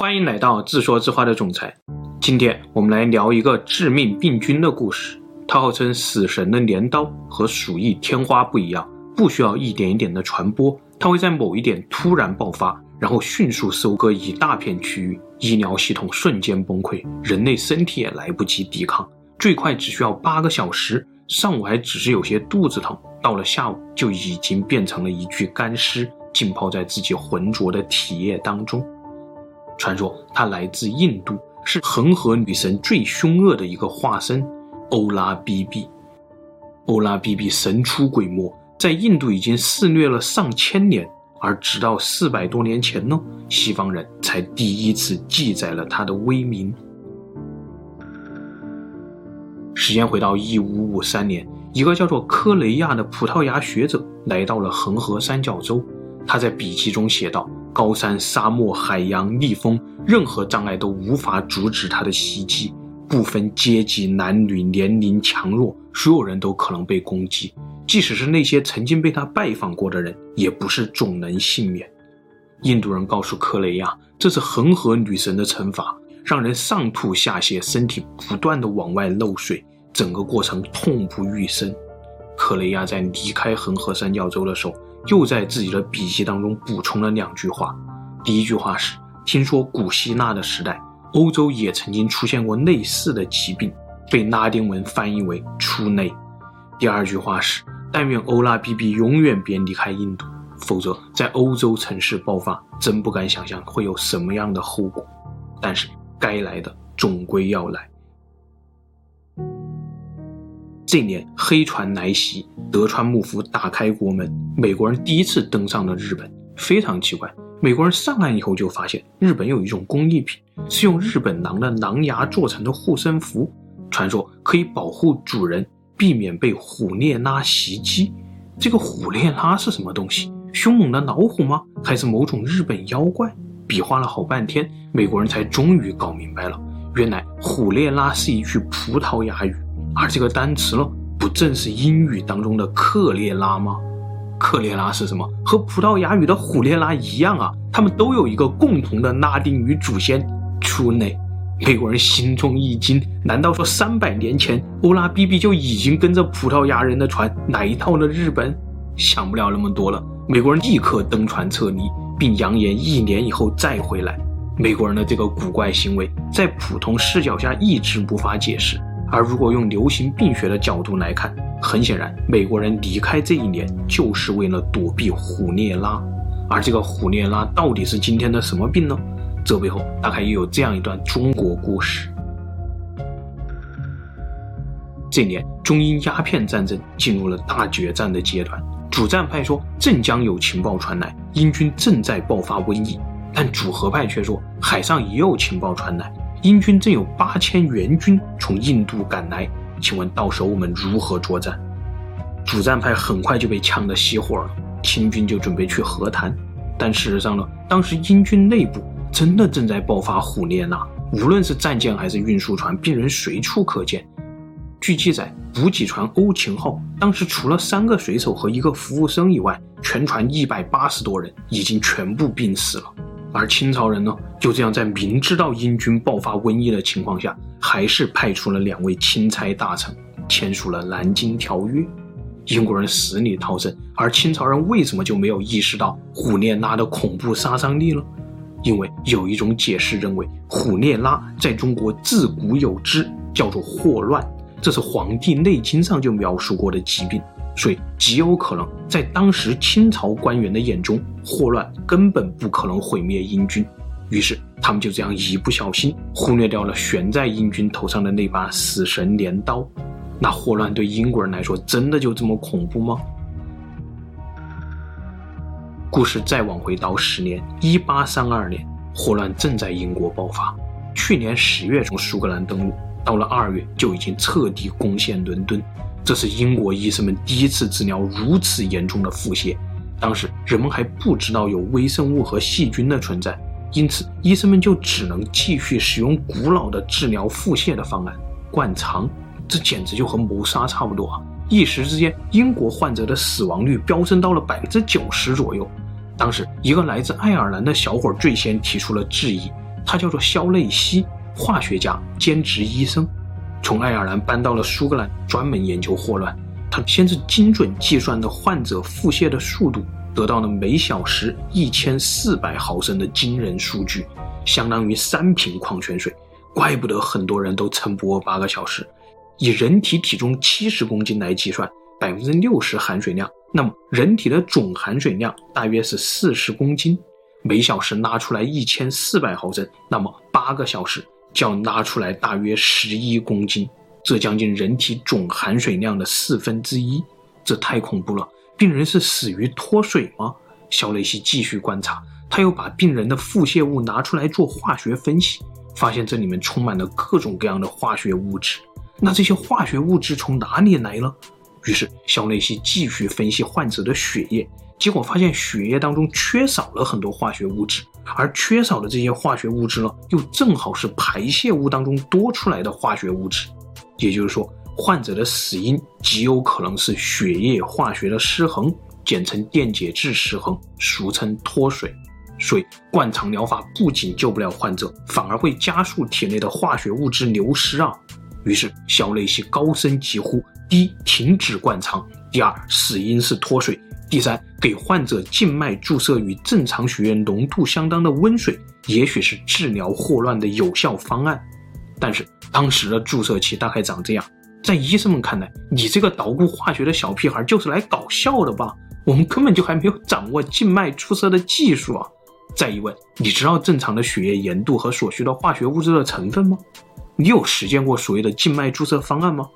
欢迎来到自说自话的总裁。今天我们来聊一个致命病菌的故事。它号称死神的镰刀，和鼠疫天花不一样，不需要一点一点的传播，它会在某一点突然爆发，然后迅速收割一大片区域，医疗系统瞬间崩溃，人类身体也来不及抵抗，最快只需要八个小时。上午还只是有些肚子疼，到了下午就已经变成了一具干尸，浸泡在自己浑浊的体液当中。传说它来自印度，是恒河女神最凶恶的一个化身——欧拉 BB。欧拉 BB 神出鬼没，在印度已经肆虐了上千年，而直到四百多年前呢，西方人才第一次记载了他的威名。时间回到一五五三年，一个叫做科雷亚的葡萄牙学者来到了恒河三角洲。他在笔记中写道：“高山、沙漠、海洋、逆风，任何障碍都无法阻止他的袭击。不分阶级、男女、年龄、强弱，所有人都可能被攻击。即使是那些曾经被他拜访过的人，也不是总能幸免。”印度人告诉科雷亚，这是恒河女神的惩罚，让人上吐下泻，身体不断的往外漏水。整个过程痛不欲生。克雷亚在离开恒河三角洲的时候，又在自己的笔记当中补充了两句话。第一句话是：听说古希腊的时代，欧洲也曾经出现过类似的疾病，被拉丁文翻译为“出内”。第二句话是：但愿欧拉 BB 永远别离开印度，否则在欧洲城市爆发，真不敢想象会有什么样的后果。但是该来的总归要来。这年黑船来袭，德川幕府打开国门，美国人第一次登上了日本。非常奇怪，美国人上岸以后就发现日本有一种工艺品，是用日本狼的狼牙做成的护身符，传说可以保护主人，避免被虎列拉袭击。这个虎列拉是什么东西？凶猛的老虎吗？还是某种日本妖怪？比划了好半天，美国人才终于搞明白了，原来虎列拉是一句葡萄牙语。而这个单词呢，不正是英语当中的克列拉吗？克列拉是什么？和葡萄牙语的虎列拉一样啊，他们都有一个共同的拉丁语祖先出内。美国人心中一惊，难道说三百年前欧拉 BB 就已经跟着葡萄牙人的船来到了日本？想不了那么多了，美国人立刻登船撤离，并扬言一年以后再回来。美国人的这个古怪行为，在普通视角下一直无法解释。而如果用流行病学的角度来看，很显然，美国人离开这一年就是为了躲避虎列拉。而这个虎列拉到底是今天的什么病呢？这背后大概也有这样一段中国故事。这年，中英鸦片战争进入了大决战的阶段。主战派说，镇江有情报传来，英军正在爆发瘟疫；但主和派却说，海上也有情报传来。英军正有八千援军从印度赶来，请问到时候我们如何作战？主战派很快就被呛得熄火了，清军就准备去和谈。但事实上呢，当时英军内部真的正在爆发虎列拉，无论是战舰还是运输船，病人随处可见。据记载，补给船欧勤号当时除了三个水手和一个服务生以外，全船一百八十多人已经全部病死了。而清朝人呢，就这样在明知道英军爆发瘟疫的情况下，还是派出了两位钦差大臣，签署了《南京条约》。英国人死里逃生，而清朝人为什么就没有意识到虎列拉的恐怖杀伤力呢？因为有一种解释认为，虎列拉在中国自古有之，叫做霍乱，这是《黄帝内经》上就描述过的疾病。所以极有可能，在当时清朝官员的眼中，霍乱根本不可能毁灭英军。于是他们就这样一不小心忽略掉了悬在英军头上的那把死神镰刀。那霍乱对英国人来说，真的就这么恐怖吗？故事再往回倒十年，一八三二年，霍乱正在英国爆发。去年十月从苏格兰登陆，到了二月就已经彻底攻陷伦敦。这是英国医生们第一次治疗如此严重的腹泻。当时人们还不知道有微生物和细菌的存在，因此医生们就只能继续使用古老的治疗腹泻的方案——灌肠。这简直就和谋杀差不多啊！一时之间，英国患者的死亡率飙升到了百分之九十左右。当时，一个来自爱尔兰的小伙最先提出了质疑：他叫做肖内西，化学家兼职医生，从爱尔兰搬到了苏格兰，专门研究霍乱。他先是精准计算的患者腹泻的速度，得到了每小时一千四百毫升的惊人数据，相当于三瓶矿泉水。怪不得很多人都撑不过八个小时。以人体体重七十公斤来计算，百分之六十含水量，那么人体的总含水量大约是四十公斤。每小时拉出来一千四百毫升，那么八个小时就要拉出来大约十一公斤，这将近人体总含水量的四分之一，这太恐怖了。病人是死于脱水吗？肖累西继续观察，他又把病人的腹泻物拿出来做化学分析，发现这里面充满了各种各样的化学物质。那这些化学物质从哪里来呢？于是肖累西继续分析患者的血液。结果发现血液当中缺少了很多化学物质，而缺少的这些化学物质呢，又正好是排泄物当中多出来的化学物质。也就是说，患者的死因极有可能是血液化学的失衡，简称电解质失衡，俗称脱水。所以，灌肠疗法不仅救不了患者，反而会加速体内的化学物质流失啊！于是，肖内西高声疾呼：第一，停止灌肠；第二，死因是脱水。第三，给患者静脉注射与正常血液浓度相当的温水，也许是治疗霍乱的有效方案。但是当时的注射器大概长这样，在医生们看来，你这个捣鼓化学的小屁孩就是来搞笑的吧？我们根本就还没有掌握静脉注射的技术啊！再一问，你知道正常的血液盐度和所需的化学物质的成分吗？你有实践过所谓的静脉注射方案吗？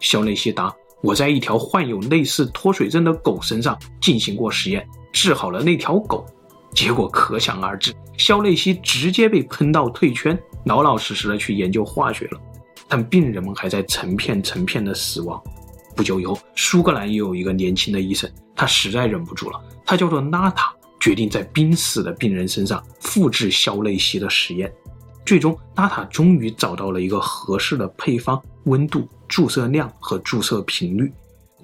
肖内西答。我在一条患有类似脱水症的狗身上进行过实验，治好了那条狗，结果可想而知，肖内西直接被喷到退圈，老老实实的去研究化学了。但病人们还在成片成片的死亡。不久以后，苏格兰也有一个年轻的医生，他实在忍不住了，他叫做纳塔，决定在濒死的病人身上复制肖内西的实验。最终，纳塔终于找到了一个合适的配方、温度、注射量和注射频率。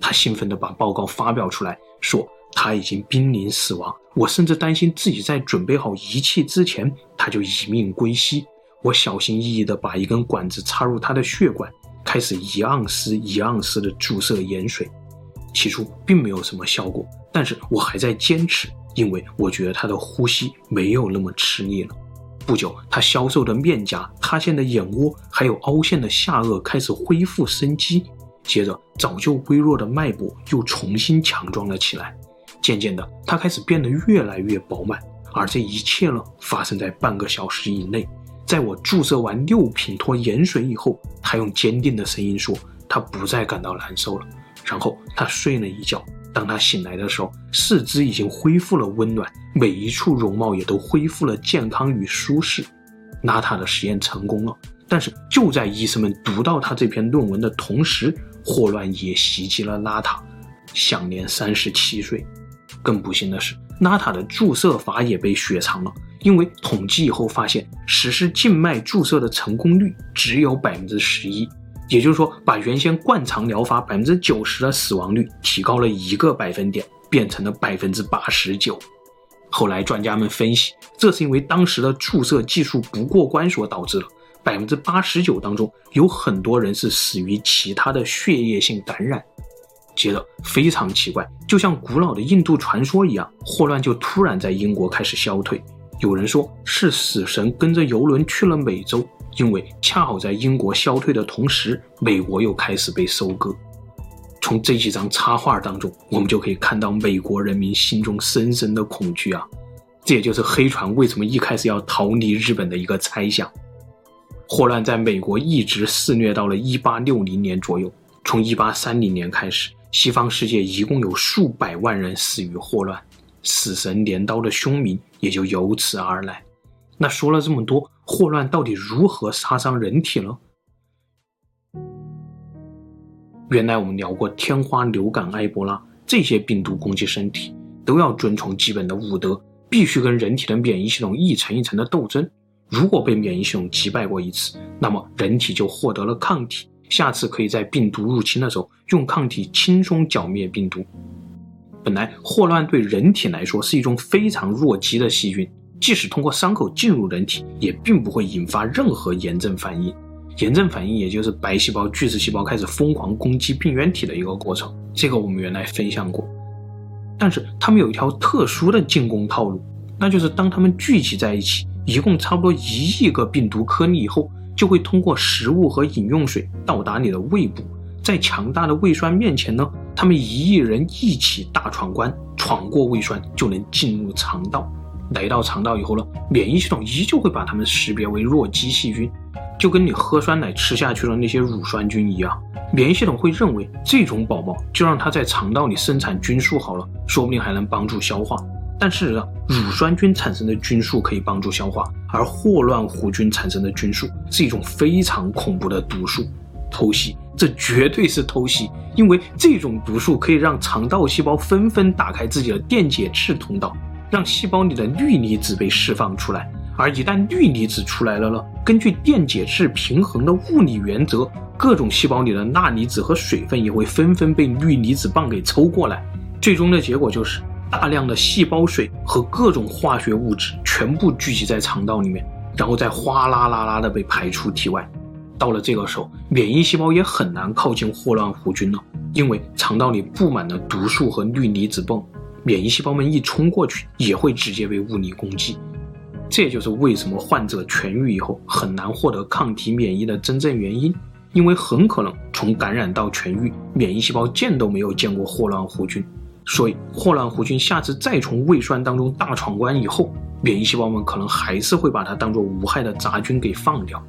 他兴奋地把报告发表出来，说他已经濒临死亡。我甚至担心自己在准备好仪器之前，他就以命归西。我小心翼翼地把一根管子插入他的血管，开始一盎司一盎司地注射盐水。起初并没有什么效果，但是我还在坚持，因为我觉得他的呼吸没有那么吃力了。不久，他消瘦的面颊、塌陷的眼窝，还有凹陷的下颚开始恢复生机。接着，早就微弱的脉搏又重新强壮了起来。渐渐的，他开始变得越来越饱满。而这一切呢，发生在半个小时以内。在我注射完六品脱盐水以后，他用坚定的声音说：“他不再感到难受了。”然后他睡了一觉。当他醒来的时候，四肢已经恢复了温暖，每一处容貌也都恢复了健康与舒适。拉塔的实验成功了，但是就在医生们读到他这篇论文的同时，霍乱也袭击了拉塔，享年三十七岁。更不幸的是，拉塔的注射法也被雪藏了，因为统计以后发现，实施静脉注射的成功率只有百分之十一。也就是说，把原先灌肠疗法百分之九十的死亡率提高了一个百分点，变成了百分之八十九。后来专家们分析，这是因为当时的注射技术不过关所导致的。百分之八十九当中，有很多人是死于其他的血液性感染。接着，非常奇怪，就像古老的印度传说一样，霍乱就突然在英国开始消退。有人说是死神跟着游轮去了美洲。因为恰好在英国消退的同时，美国又开始被收割。从这几张插画当中，我们就可以看到美国人民心中深深的恐惧啊！这也就是黑船为什么一开始要逃离日本的一个猜想。霍乱在美国一直肆虐到了1860年左右。从1830年开始，西方世界一共有数百万人死于霍乱，死神镰刀的凶名也就由此而来。那说了这么多。霍乱到底如何杀伤人体呢？原来我们聊过天花、流感、埃博拉这些病毒攻击身体，都要遵从基本的五德，必须跟人体的免疫系统一层一层的斗争。如果被免疫系统击败过一次，那么人体就获得了抗体，下次可以在病毒入侵的时候用抗体轻松剿灭病毒。本来霍乱对人体来说是一种非常弱鸡的细菌。即使通过伤口进入人体，也并不会引发任何炎症反应。炎症反应也就是白细胞、巨噬细胞开始疯狂攻击病原体的一个过程。这个我们原来分享过。但是他们有一条特殊的进攻套路，那就是当他们聚集在一起，一共差不多一亿个病毒颗粒以后，就会通过食物和饮用水到达你的胃部。在强大的胃酸面前呢，他们一亿人一起大闯关，闯过胃酸就能进入肠道。来到肠道以后呢，免疫系统依旧会把它们识别为弱鸡细菌，就跟你喝酸奶吃下去的那些乳酸菌一样。免疫系统会认为这种宝宝就让它在肠道里生产菌数好了，说不定还能帮助消化。但事实上，乳酸菌产生的菌数可以帮助消化，而霍乱弧菌产生的菌数是一种非常恐怖的毒素。偷袭，这绝对是偷袭，因为这种毒素可以让肠道细胞纷纷打开自己的电解质通道，让细胞里的氯离子被释放出来。而一旦氯离子出来了呢，根据电解质平衡的物理原则，各种细胞里的钠离子和水分也会纷纷被氯离子棒给抽过来。最终的结果就是大量的细胞水和各种化学物质全部聚集在肠道里面，然后再哗啦啦啦的被排出体外。到了这个时候，免疫细胞也很难靠近霍乱弧菌了，因为肠道里布满了毒素和氯离子泵，免疫细胞们一冲过去，也会直接被物理攻击。这也就是为什么患者痊愈以后很难获得抗体免疫的真正原因，因为很可能从感染到痊愈，免疫细胞见都没有见过霍乱弧菌，所以霍乱弧菌下次再从胃酸当中大闯关以后，免疫细胞们可能还是会把它当做无害的杂菌给放掉。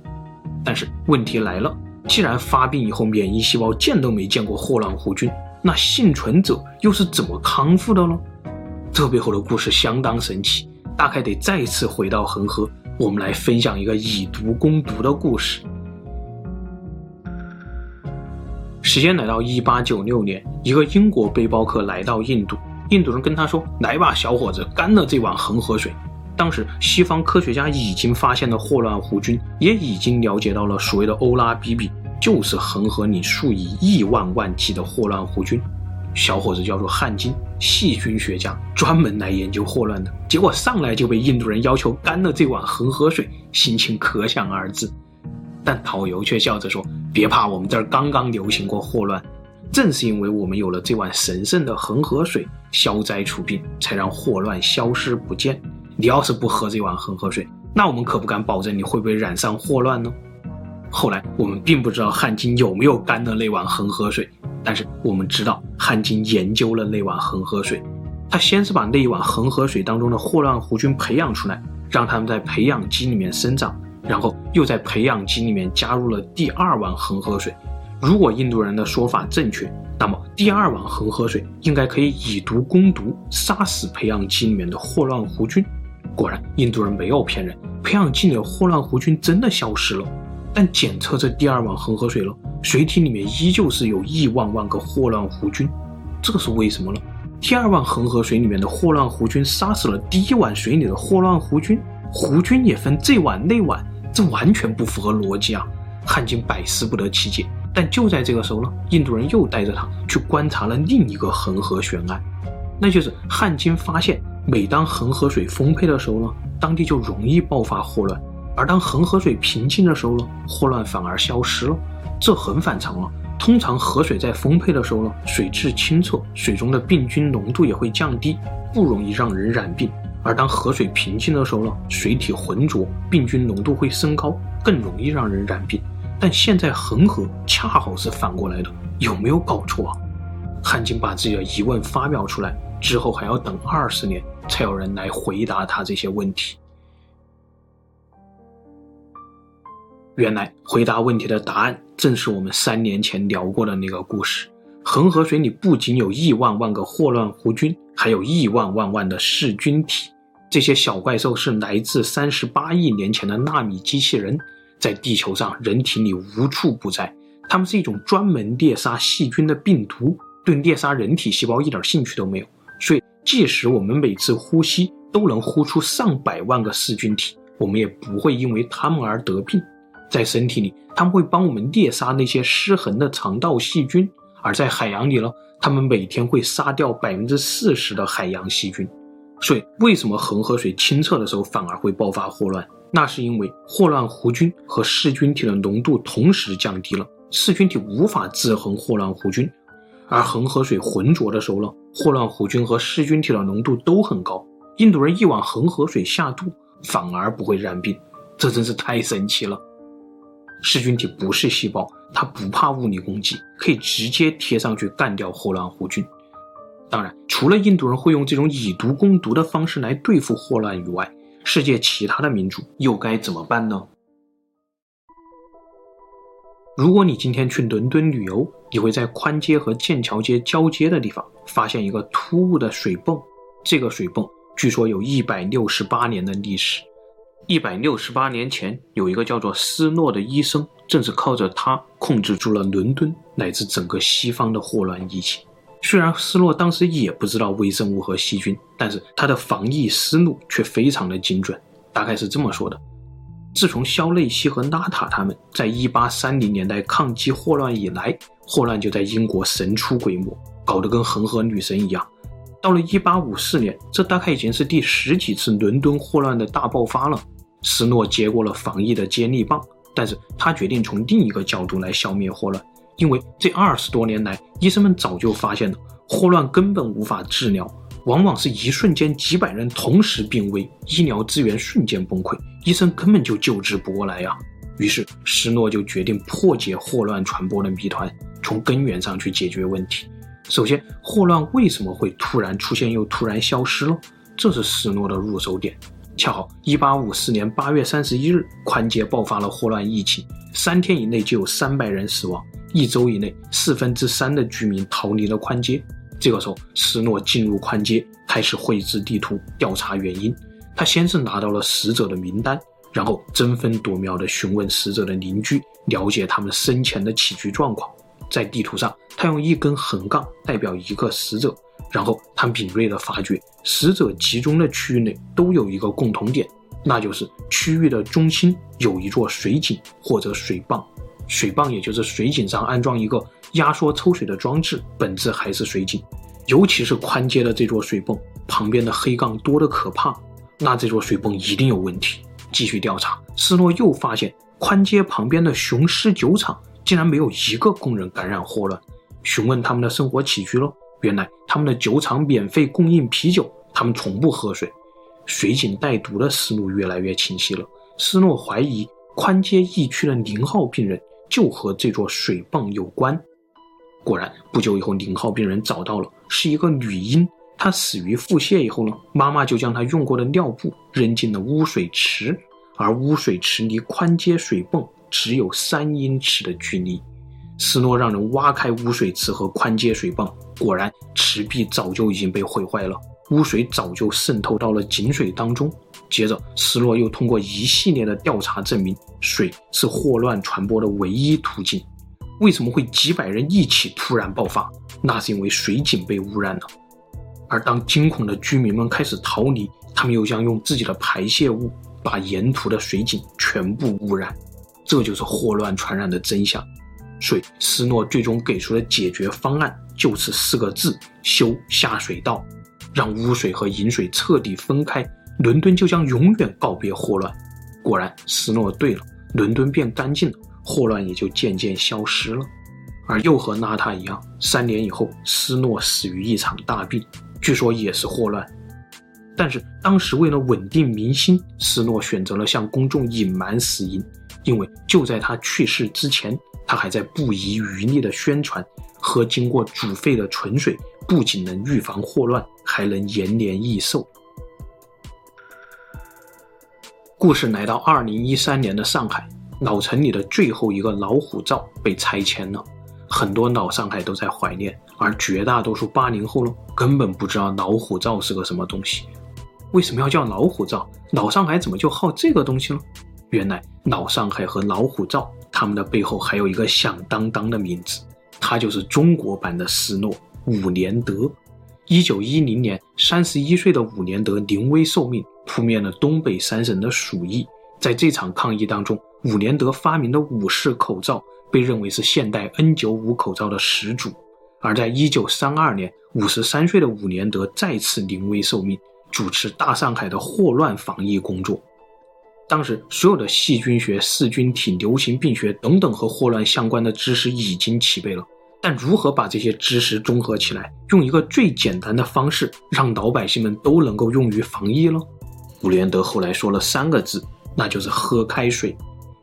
但是问题来了，既然发病以后免疫细胞见都没见过霍乱弧菌，那幸存者又是怎么康复的呢？这背后的故事相当神奇，大概得再次回到恒河，我们来分享一个以毒攻毒的故事。时间来到一八九六年，一个英国背包客来到印度，印度人跟他说：“来吧，小伙子，干了这碗恒河水。”当时，西方科学家已经发现了霍乱弧菌，也已经了解到了所谓的欧拉 BB，就是恒河里数以亿万万计的霍乱弧菌。小伙子叫做汉金，细菌学家，专门来研究霍乱的。结果上来就被印度人要求干了这碗恒河水，心情可想而知。但导游却笑着说：“别怕，我们这儿刚刚流行过霍乱，正是因为我们有了这碗神圣的恒河水，消灾除病，才让霍乱消失不见。”你要是不喝这碗恒河水，那我们可不敢保证你会不会染上霍乱呢。后来我们并不知道汉金有没有干的那碗恒河水，但是我们知道汉金研究了那碗恒河水。他先是把那一碗恒河水当中的霍乱弧菌培养出来，让他们在培养基里面生长，然后又在培养基里面加入了第二碗恒河水。如果印度人的说法正确，那么第二碗恒河水应该可以以毒攻毒，杀死培养基里面的霍乱弧菌。果然，印度人没有骗人，培养基里的霍乱弧菌真的消失了。但检测这第二碗恒河水了，水体里面依旧是有亿万万个霍乱弧菌，这个是为什么呢？第二碗恒河水里面的霍乱弧菌杀死了第一碗水里的霍乱弧菌，弧菌也分这碗那碗，这完全不符合逻辑啊！汉金百思不得其解。但就在这个时候呢，印度人又带着他去观察了另一个恒河悬案，那就是汉金发现。每当恒河水丰沛的时候呢，当地就容易爆发霍乱；而当恒河水平静的时候呢，霍乱反而消失了。这很反常了。通常河水在丰沛的时候呢，水质清澈，水中的病菌浓度也会降低，不容易让人染病；而当河水平静的时候呢，水体浑浊，病菌浓度会升高，更容易让人染病。但现在恒河恰好是反过来的，有没有搞错啊？汉金把自己的疑问发表出来之后，还要等二十年。才有人来回答他这些问题。原来回答问题的答案正是我们三年前聊过的那个故事。恒河水里不仅有亿万万个霍乱弧菌，还有亿万万万的噬菌体。这些小怪兽是来自三十八亿年前的纳米机器人，在地球上人体里无处不在。它们是一种专门猎杀细菌的病毒，对猎杀人体细胞一点兴趣都没有。所以。即使我们每次呼吸都能呼出上百万个噬菌体，我们也不会因为它们而得病。在身体里，它们会帮我们猎杀那些失衡的肠道细菌；而在海洋里呢，它们每天会杀掉百分之四十的海洋细菌。所以，为什么恒河水清澈的时候反而会爆发霍乱？那是因为霍乱弧菌和噬菌体的浓度同时降低了，噬菌体无法制衡霍乱弧菌；而恒河水浑浊的时候呢，霍乱弧菌和噬菌体的浓度都很高。印度人一碗恒河水下肚，反而不会染病，这真是太神奇了。噬菌体不是细胞，它不怕物理攻击，可以直接贴上去干掉霍乱弧菌。当然，除了印度人会用这种以毒攻毒的方式来对付霍乱以外，世界其他的民族又该怎么办呢？如果你今天去伦敦旅游，你会在宽街和剑桥街交接的地方发现一个突兀的水泵。这个水泵据说有一百六十八年的历史。一百六十八年前，有一个叫做斯诺的医生，正是靠着他控制住了伦敦乃至整个西方的霍乱疫情。虽然斯诺当时也不知道微生物和细菌，但是他的防疫思路却非常的精准。大概是这么说的：自从肖内西和拉塔他们在1830年代抗击霍乱以来，霍乱就在英国神出鬼没，搞得跟恒河女神一样。到了1854年，这大概已经是第十几次伦敦霍乱的大爆发了。斯诺接过了防疫的接力棒，但是他决定从另一个角度来消灭霍乱。因为这二十多年来，医生们早就发现了霍乱根本无法治疗，往往是一瞬间几百人同时病危，医疗资源瞬间崩溃，医生根本就救治不过来呀。于是斯诺就决定破解霍乱传播的谜团，从根源上去解决问题。首先，霍乱为什么会突然出现又突然消失了？这是斯诺的入手点。恰好1854年8月31日，宽街爆发了霍乱疫情，三天以内就有三百人死亡。一周以内，四分之三的居民逃离了宽街。这个时候，斯诺进入宽街，开始绘制地图，调查原因。他先是拿到了死者的名单，然后争分夺秒地询问死者的邻居，了解他们生前的起居状况。在地图上，他用一根横杠代表一个死者，然后他敏锐地发觉，死者集中的区域内都有一个共同点，那就是区域的中心有一座水井或者水泵。水泵也就是水井上安装一个压缩抽水的装置，本质还是水井。尤其是宽街的这座水泵旁边的黑杠多得可怕，那这座水泵一定有问题。继续调查，斯诺又发现宽街旁边的雄狮酒厂竟然没有一个工人感染霍乱。询问他们的生活起居了，原来他们的酒厂免费供应啤酒，他们从不喝水。水井带毒的思路越来越清晰了，斯诺怀疑宽街疫区的零号病人。就和这座水泵有关。果然，不久以后，零号病人找到了，是一个女婴。她死于腹泻以后呢，妈妈就将她用过的尿布扔进了污水池，而污水池离宽街水泵只有三英尺的距离。斯诺让人挖开污水池和宽街水泵，果然池壁早就已经被毁坏了，污水早就渗透到了井水当中。接着，斯诺又通过一系列的调查证明，水是霍乱传播的唯一途径。为什么会几百人一起突然爆发？那是因为水井被污染了。而当惊恐的居民们开始逃离，他们又将用自己的排泄物把沿途的水井全部污染。这就是霍乱传染的真相。所以，斯诺最终给出的解决方案就是四个字：修下水道，让污水和饮水彻底分开。伦敦就将永远告别霍乱。果然，斯诺对了，伦敦变干净了，霍乱也就渐渐消失了。而又和娜塔一样，三年以后，斯诺死于一场大病，据说也是霍乱。但是当时为了稳定民心，斯诺选择了向公众隐瞒死因，因为就在他去世之前，他还在不遗余力的宣传，喝经过煮沸的纯水不仅能预防霍乱，还能延年益寿。故事来到二零一三年的上海，老城里的最后一个老虎灶被拆迁了，很多老上海都在怀念，而绝大多数八零后呢，根本不知道老虎灶是个什么东西。为什么要叫老虎灶？老上海怎么就好这个东西呢？原来老上海和老虎灶，他们的背后还有一个响当当的名字，它就是中国版的斯诺伍连德。一九一零年，三十一岁的伍连德临危受命。扑灭了东北三省的鼠疫，在这场抗疫当中，伍连德发明的伍氏口罩被认为是现代 N95 口罩的始祖。而在1932年，五十三岁的伍连德再次临危受命，主持大上海的霍乱防疫工作。当时，所有的细菌学、噬菌体、流行病学等等和霍乱相关的知识已经齐备了，但如何把这些知识综合起来，用一个最简单的方式，让老百姓们都能够用于防疫呢？伍连德后来说了三个字，那就是喝开水。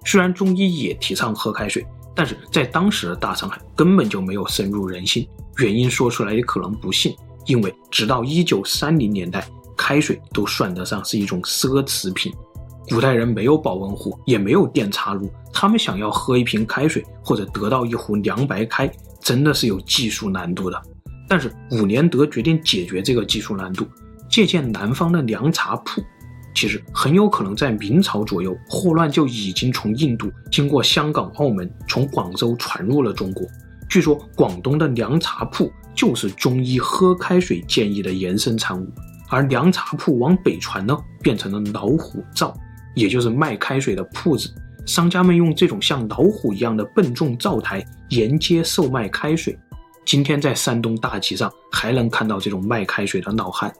虽然中医也提倡喝开水，但是在当时的大上海根本就没有深入人心。原因说出来也可能不信，因为直到一九三零年代，开水都算得上是一种奢侈品。古代人没有保温壶，也没有电茶炉，他们想要喝一瓶开水或者得到一壶凉白开，真的是有技术难度的。但是伍连德决定解决这个技术难度，借鉴南方的凉茶铺。其实很有可能在明朝左右，霍乱就已经从印度经过香港、澳门，从广州传入了中国。据说广东的凉茶铺就是中医喝开水建议的延伸产物，而凉茶铺往北传呢，变成了老虎灶。也就是卖开水的铺子，商家们用这种像老虎一样的笨重灶台沿街售卖开水。今天在山东大集上还能看到这种卖开水的老汉，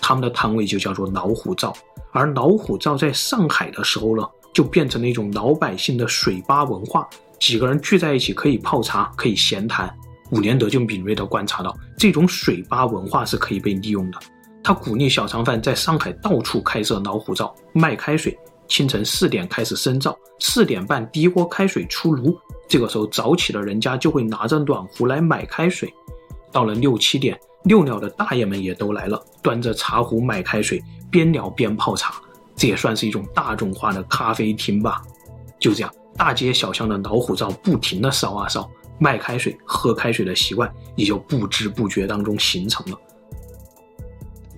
他们的摊位就叫做老虎灶。而老虎灶在上海的时候呢，就变成了一种老百姓的水吧文化，几个人聚在一起可以泡茶，可以闲谈。伍连德就敏锐地观察到，这种水吧文化是可以被利用的。他鼓励小商贩在上海到处开设老虎灶卖开水。清晨四点开始生灶，四点半第一锅开水出炉。这个时候早起的人家就会拿着暖壶来买开水。到了六七点，遛鸟的大爷们也都来了，端着茶壶买开水，边聊边泡茶。这也算是一种大众化的咖啡厅吧。就这样，大街小巷的老虎灶不停的烧啊烧，卖开水、喝开水的习惯也就不知不觉当中形成了。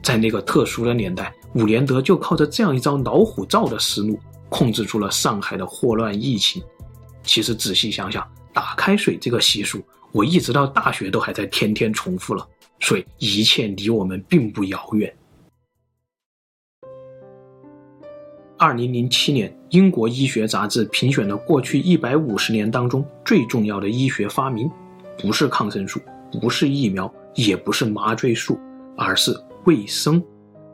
在那个特殊的年代，伍连德就靠着这样一招老虎灶的思路，控制住了上海的霍乱疫情。其实仔细想想，打开水这个习俗，我一直到大学都还在天天重复了，所以一切离我们并不遥远。二零零七年，英国医学杂志评选了过去一百五十年当中最重要的医学发明，不是抗生素，不是疫苗，也不是麻醉术，而是卫生。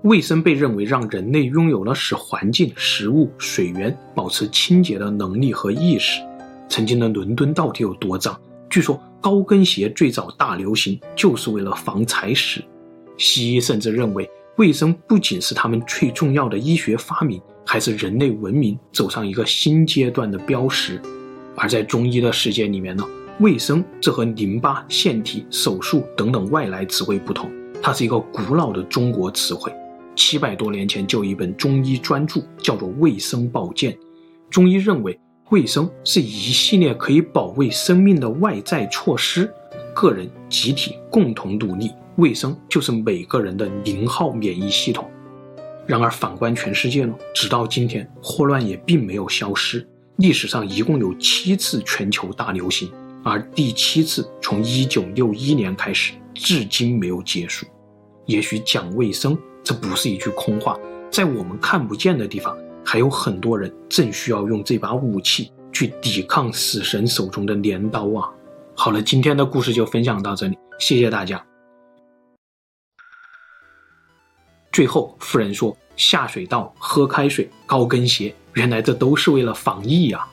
卫生被认为让人类拥有了使环境、食物、水源保持清洁的能力和意识。曾经的伦敦到底有多脏？据说高跟鞋最早大流行就是为了防踩屎。西医甚至认为，卫生不仅是他们最重要的医学发明，还是人类文明走上一个新阶段的标识。而在中医的世界里面呢，卫生这和淋巴、腺体、手术等等外来词汇不同，它是一个古老的中国词汇。七百多年前就有一本中医专著，叫做《卫生保健》。中医认为，卫生是一系列可以保卫生命的外在措施，个人、集体共同努力，卫生就是每个人的零号免疫系统。然而，反观全世界呢，直到今天，霍乱也并没有消失。历史上一共有七次全球大流行，而第七次从一九六一年开始，至今没有结束。也许讲卫生。这不是一句空话，在我们看不见的地方，还有很多人正需要用这把武器去抵抗死神手中的镰刀啊！好了，今天的故事就分享到这里，谢谢大家。最后，夫人说：“下水道、喝开水、高跟鞋，原来这都是为了防疫呀、啊。”